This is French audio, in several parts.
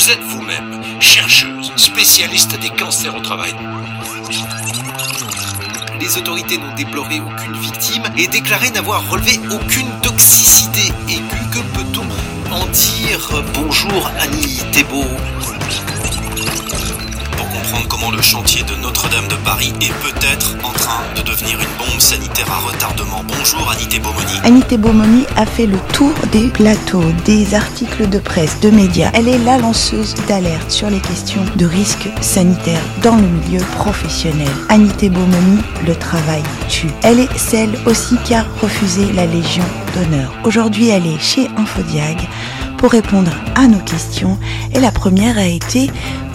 Vous êtes vous-même chercheuse, spécialiste des cancers au travail. Les autorités n'ont déploré aucune victime et déclaré n'avoir relevé aucune toxicité aiguë. Que peut-on en dire? Bonjour Annie Thébault le chantier de Notre-Dame de Paris est peut-être en train de devenir une bombe sanitaire à retardement. Bonjour Anité Beaumoni. Anité Beaumoni a fait le tour des plateaux, des articles de presse, de médias. Elle est la lanceuse d'alerte sur les questions de risques sanitaires dans le milieu professionnel. Anité Beaumoni, le travail tue. Elle est celle aussi qui a refusé la Légion d'honneur. Aujourd'hui, elle est chez Infodiag pour répondre à nos questions. Et la première a été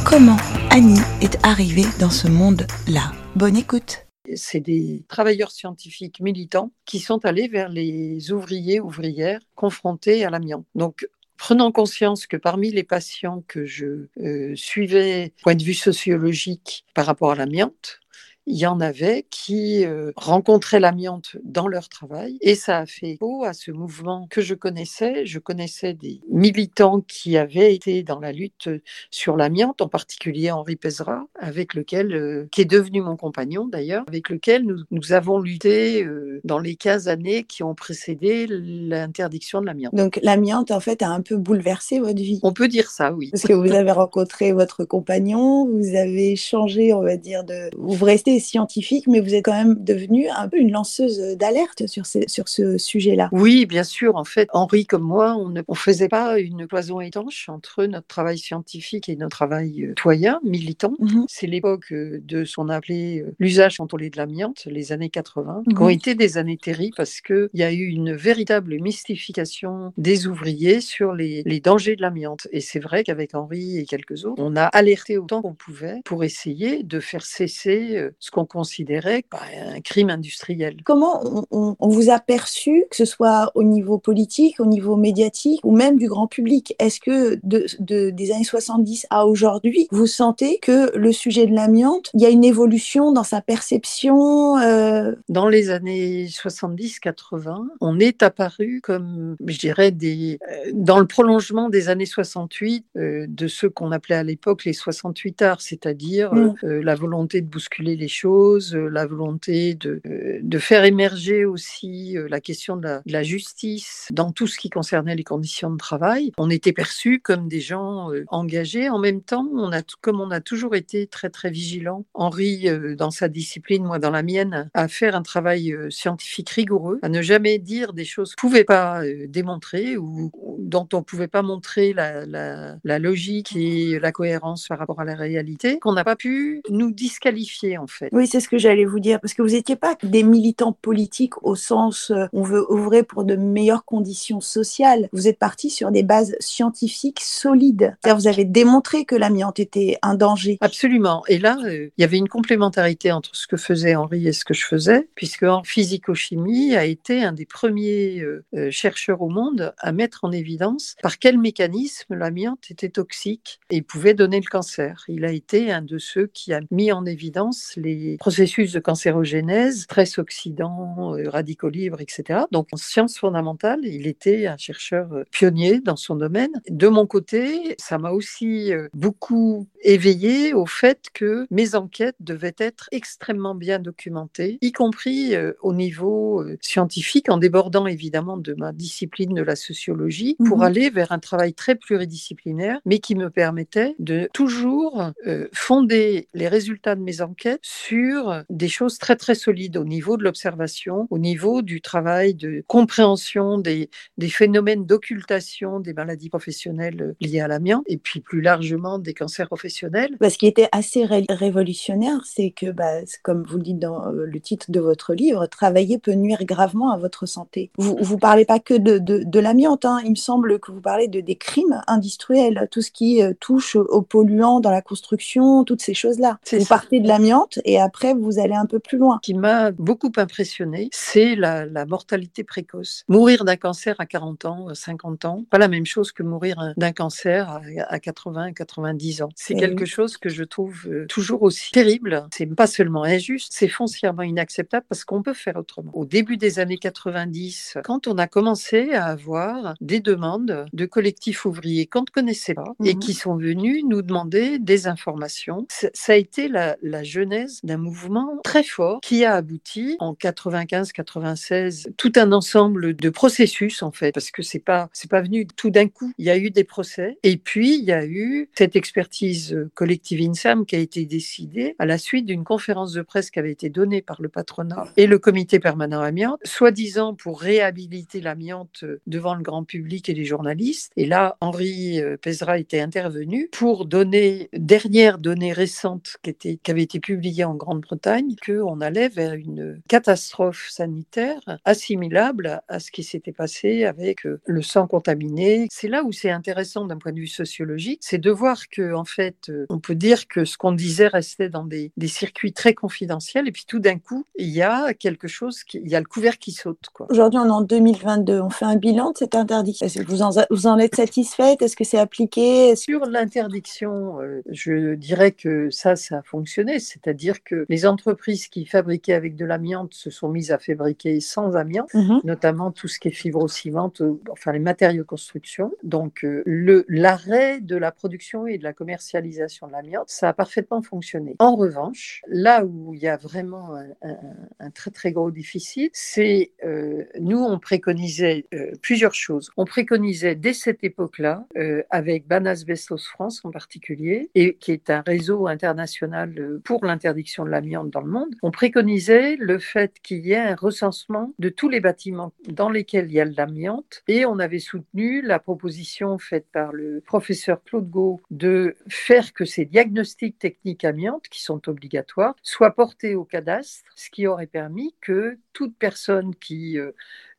comment Annie est arrivée dans ce monde-là? Bonne écoute. C'est des travailleurs scientifiques militants qui sont allés vers les ouvriers, ouvrières confrontés à l'amiante. Donc, prenant conscience que parmi les patients que je euh, suivais, point de vue sociologique par rapport à l'amiante, il y en avait qui euh, rencontraient l'amiante dans leur travail et ça a fait beau à ce mouvement que je connaissais. Je connaissais des militants qui avaient été dans la lutte sur l'amiante, en particulier Henri Pesera, avec lequel, euh, qui est devenu mon compagnon d'ailleurs, avec lequel nous, nous avons lutté euh, dans les 15 années qui ont précédé l'interdiction de l'amiante. Donc l'amiante en fait a un peu bouleversé votre vie. On peut dire ça, oui. Parce que vous avez rencontré votre compagnon, vous avez changé, on va dire, de... Vous restez scientifique, mais vous êtes quand même devenue un peu une lanceuse d'alerte sur, sur ce sujet-là. Oui, bien sûr. En fait, Henri comme moi, on ne on faisait pas une cloison étanche entre notre travail scientifique et notre travail citoyen, euh, militant. Mhm. C'est l'époque euh, de ce qu'on appelait euh, l'usage contrôlé de l'amiante, les années 80, qui ont mhm. été des années terribles parce qu'il y a eu une véritable mystification des ouvriers sur les, les dangers de l'amiante. Et c'est vrai qu'avec Henri et quelques autres, on a alerté autant qu'on pouvait pour essayer de faire cesser ce qu'on considérait un crime industriel. Comment on, vous a perçu, que ce soit au niveau politique, au niveau médiatique ou même du grand public? Est-ce que de, des années 70 à aujourd'hui, vous sentez que le sujet de l'amiante, il y a une évolution dans sa perception euh? Dans les années 70-80, on est apparu comme, je dirais, des, euh, dans le prolongement des années 68, euh, de ce qu'on appelait à l'époque les 68 arts, c'est-à-dire mmh. la volonté de bousculer les choses euh, la volonté de, euh, de faire émerger aussi euh, la question de la, justice dans tout ce qui concernait les conditions de travail. On était perçus comme des gens engagés. En même temps, on a, comme on a toujours été très très vigilants, Henri dans sa discipline, moi dans la mienne, à faire un travail scientifique rigoureux, à ne jamais dire des choses qu'on ne pouvait pas démontrer ou, dont on ne pouvait pas montrer la, la, la logique et la cohérence par rapport à la réalité, qu'on n'a pas pu nous disqualifier en fait. Oui, c'est ce que j'allais vous dire, parce que vous n'étiez pas des militants politiques au sens euh, on veut ouvrir pour de meilleures conditions sociales. Vous êtes parti sur des bases scientifiques solides. Vous avez démontré que l'amiante était un danger. Absolument. Et là, euh, il y avait une complémentarité entre ce que faisait Henri et ce que je faisais, puisque en physico-chimie a été un des premiers euh, chercheurs au monde à mettre en évidence par quel mécanisme l'amiante était toxique et pouvait donner le cancer. Il a été un de ceux qui a mis en évidence les processus de cancérogénèse, stress oxydant, euh, radicaux libres, etc. Donc en sciences fondamentales, il était un chercheur euh, pionnier dans son domaine. De mon côté, ça m'a aussi euh, beaucoup éveillé au fait que mes enquêtes devaient être extrêmement bien documentées, y compris au niveau scientifique, en débordant évidemment de ma discipline de la sociologie, pour mhm. aller vers un travail très pluridisciplinaire, mais qui me permettait de toujours fonder les résultats de mes enquêtes sur des choses très très solides au niveau de l'observation, au niveau du travail de compréhension des, des phénomènes d'occultation des maladies professionnelles liées à l'amiante et puis plus largement des cancers professionnels. Ce qui était assez révolutionnaire, c'est que, bah, comme vous le dites dans euh, le titre de votre livre, travailler peut nuire gravement à votre santé. Vous ne parlez pas que de, de, de l'amiante, hein. il me semble que vous parlez de, des crimes industriels, tout ce qui euh, touche aux polluants dans la construction, toutes ces choses-là. Vous partez de l'amiante et après vous allez un peu plus loin. Ce qui m'a beaucoup impressionné, c'est la, la, mortalité précoce. Mourir d'un cancer à 40 ans, 50 ans, pas la même chose que mourir d'un cancer à, à 80, 90 ans. C'est quelque chose que je trouve euh, toujours aussi terrible. C'est pas seulement injuste, c'est foncièrement inacceptable parce qu'on peut faire autrement. Au début des années 90, quand on a commencé à avoir des demandes de collectifs ouvriers qu'on ne connaissait pas et mhm. qui sont venus nous demander des informations, ça a été la, la genèse d'un mouvement très fort qui a abouti en 95-96 tout un ensemble de processus en fait parce que c'est pas c'est pas venu tout d'un coup. Il y a eu des procès et puis il y a eu cette expertise collective INSAM qui a été décidée à la suite d'une conférence de presse qui avait été donnée par le patronat et le comité permanent amiante, soi-disant pour réhabiliter l'amiante devant le grand public et les journalistes. Et là, Henri euh, Pézra était intervenu pour donner dernière donnée récente qui, était, qui avait été publiée en Grande-Bretagne qu'on allait vers une catastrophe sanitaire assimilable à ce qui s'était passé avec euh, le sang contaminé. C'est là où c'est intéressant d'un point de vue sociologique, c'est de voir que en fait, euh, on peut dire que ce qu'on disait restait dans des, des, circuits très confidentiels et puis tout d'un coup, il y a quelque chose, qui, il y a le couvert qui saute. Aujourd'hui, on est en 2022. On fait un bilan de cette interdiction. Est-ce que vous en, vous en êtes satisfaite? Est-ce que c'est appliqué? Sur l'interdiction, euh, je dirais que ça, ça a fonctionné. C'est-à-dire que les entreprises qui fabriquaient avec de l'amiante se sont mises à fabriquer sans amiante, mhm. notamment tout ce qui est fibrociment, enfin les matériaux de construction. Donc, euh, le l'arrêt de la production et de la commercialisation de l'amiante, ça a parfaitement fonctionné. En revanche, là où il y a vraiment un, très très gros déficit, c'est euh, nous on préconisait euh, plusieurs choses. On préconisait dès cette époque-là, euh, avec Banasbestos France en particulier, et qui est un réseau international pour l'interdiction de l'amiante dans le monde, on préconisait le fait qu'il y ait un recensement de tous les bâtiments dans lesquels il y a de l'amiante, et on avait soutenu la proposition faite par le professeur Claude Gau de faire que ces diagnostics techniques amiantes, qui sont obligatoires, soient portés au cadastre, ce qui aurait permis que toute personne qui euh,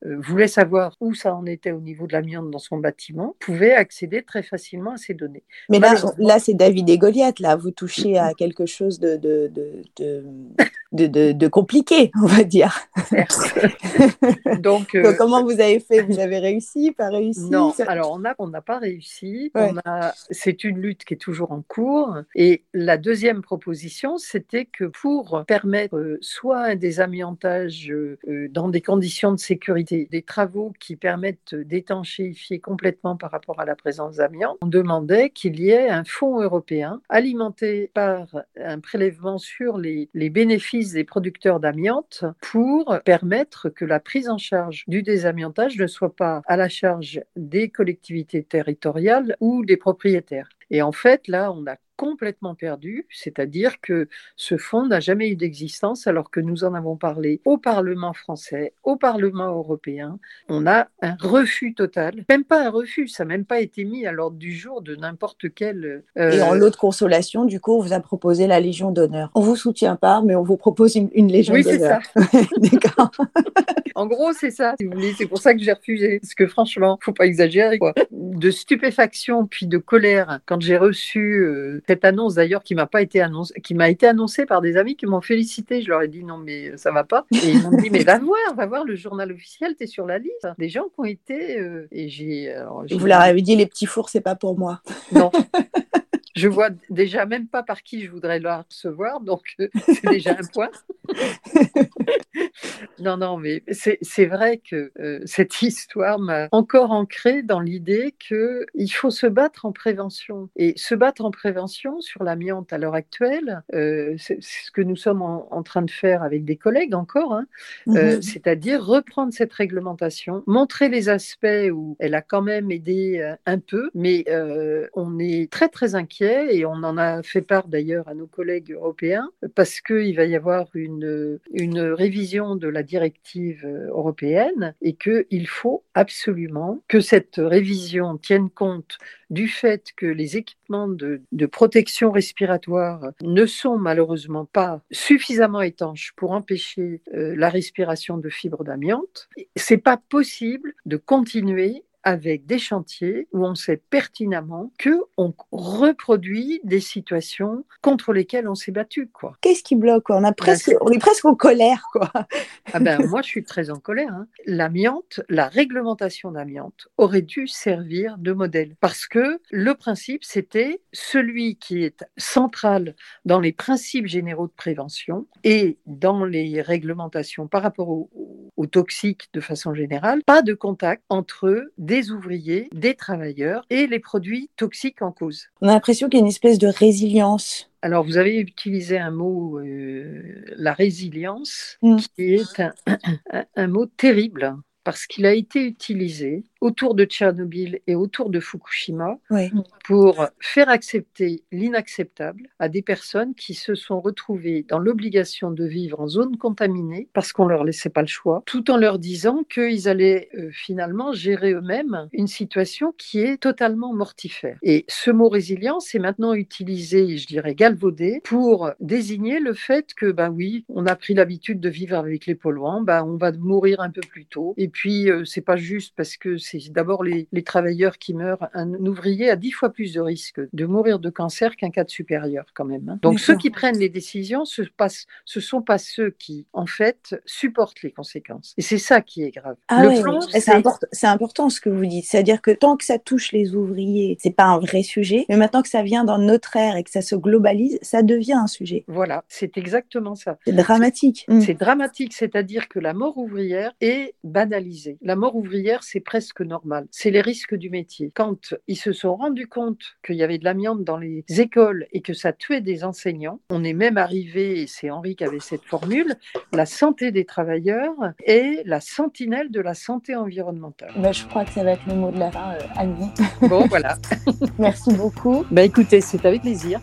euh, voulait savoir où ça en était au niveau de l'amiante dans son bâtiment, pouvait accéder très facilement à ces données. Mais là, là c'est David et Goliath, là, vous touchez à quelque chose de, de, de, de, compliqué, on va dire. Donc, euh, comment vous avez fait? Vous avez réussi, pas réussi? Non, alors on n'a on pas réussi. C'est une lutte qui est toujours en cours. Et la deuxième proposition, c'était que pour permettre soit un désamiantage dans des conditions de sécurité, des, travaux qui permettent d'étanchéifier complètement par rapport à la présence d'amiante, on demandait qu'il y ait un fonds européen alimenté par un prélèvement sur les, les bénéfices des producteurs d'amiante pour permettre que la prise en charge du désamiantage ne soit pas à la charge des collectivités territoriales ou des propriétaires. Et en fait, là, on a complètement perdu, c'est-à-dire que ce fonds n'a jamais eu d'existence alors que nous en avons parlé au Parlement français, au Parlement européen. On a un refus total, même pas un refus, ça n'a même pas été mis à l'ordre du jour de n'importe quel... Euh, Et en lot de consolation, du coup, on vous a proposé la Légion d'honneur. On vous soutient pas, mais on vous propose une, Légion d'honneur. Oui, c'est ça. D'accord. en gros, c'est ça, si vous voulez. C'est pour ça que j'ai refusé. Parce que franchement, faut pas exagérer. Quoi. De stupéfaction puis de colère quand j'ai reçu euh, cette annonce d'ailleurs qui m'a pas été annoncée, qui m'a été annoncée par des amis qui m'ont félicité. Je leur ai dit non mais ça va pas. Et ils m'ont dit mais va voir, va voir le journal officiel, tu es sur la liste. Des gens qui ont été euh, et j'ai. Vous leur avez dit les petits fours c'est pas pour moi. Non. je vois déjà même pas par qui je voudrais le recevoir, donc euh, c'est déjà un point. non, non, mais c'est vrai que euh, cette histoire m'a encore ancré dans l'idée qu'il faut se battre en prévention. Et se battre en prévention sur l'amiante à l'heure actuelle, euh, c'est ce que nous sommes en, train de faire avec des collègues encore, hein, mhm. c'est-à-dire reprendre cette réglementation, montrer les aspects où elle a quand même aidé un peu, mais on est très très inquiet et on en a fait part d'ailleurs à nos collègues européens parce qu'il va y avoir une, une révision de la directive européenne et qu'il faut absolument que cette révision tienne compte du fait que les équipements de, de, protection respiratoire ne sont malheureusement pas suffisamment étanches pour empêcher euh, la respiration de fibres d'amiante. C'est pas possible de continuer avec des chantiers où on sait pertinemment que on reproduit des situations contre lesquelles on s'est battu. Quoi. Qu'est-ce qui bloque On a presque, on est presque en colère, quoi. Ah ben, moi, je suis très en colère. Hein. L'amiante, la réglementation d'amiante aurait dû servir de modèle parce que le principe, c'était celui qui est central dans les principes généraux de prévention et dans les réglementations par rapport aux, aux toxiques de façon générale, pas de contact entre des ouvriers, des travailleurs et les produits toxiques en cause. On a l'impression qu'il y a une espèce de résilience alors, vous avez utilisé un mot, euh, la résilience, mm. qui est un, mot terrible parce qu'il a été utilisé autour de Tchernobyl et autour de Fukushima pour faire accepter l'inacceptable à des personnes qui se sont retrouvées dans l'obligation de vivre en zone contaminée parce qu'on leur laissait pas le choix, tout en leur disant qu'ils allaient euh, finalement gérer eux-mêmes une situation qui est totalement mortifère. Et ce mot résilience est maintenant utilisé, je dirais galvaudé, pour désigner le fait que, ben oui, on a pris l'habitude de vivre avec les polluants, ben on va mourir un peu plus tôt. Et puis, euh, c'est pas juste parce que c'est d'abord les, travailleurs qui meurent. Un ouvrier a dix fois plus de risques de mourir de cancer qu'un cadre supérieur quand même. Hein. Donc ceux qui prennent les décisions, ce ne sont pas ceux qui, en fait, supportent les conséquences. Et c'est ça qui est grave. Ah c'est important ce que vous dites. C'est-à-dire que tant que ça touche les ouvriers, c'est pas un vrai sujet. Mais maintenant que ça vient dans notre ère et que ça se globalise, ça devient un sujet. Voilà, c'est exactement ça. C'est dramatique. C'est dramatique, c'est-à-dire que la mort ouvrière est banalisée. La mort ouvrière, c'est presque normal. C'est les risques du métier. Quand ils se sont rendus compte qu'il y avait de l'amiante dans les écoles et que ça tuait des enseignants, on est même arrivé, et c'est Henri qui avait cette formule, la santé des travailleurs est la sentinelle de la santé environnementale. Bah, je crois que ça va être le mot de la fin, euh, Annie. Bon, voilà. Merci beaucoup. Bah, écoutez, c'est avec plaisir.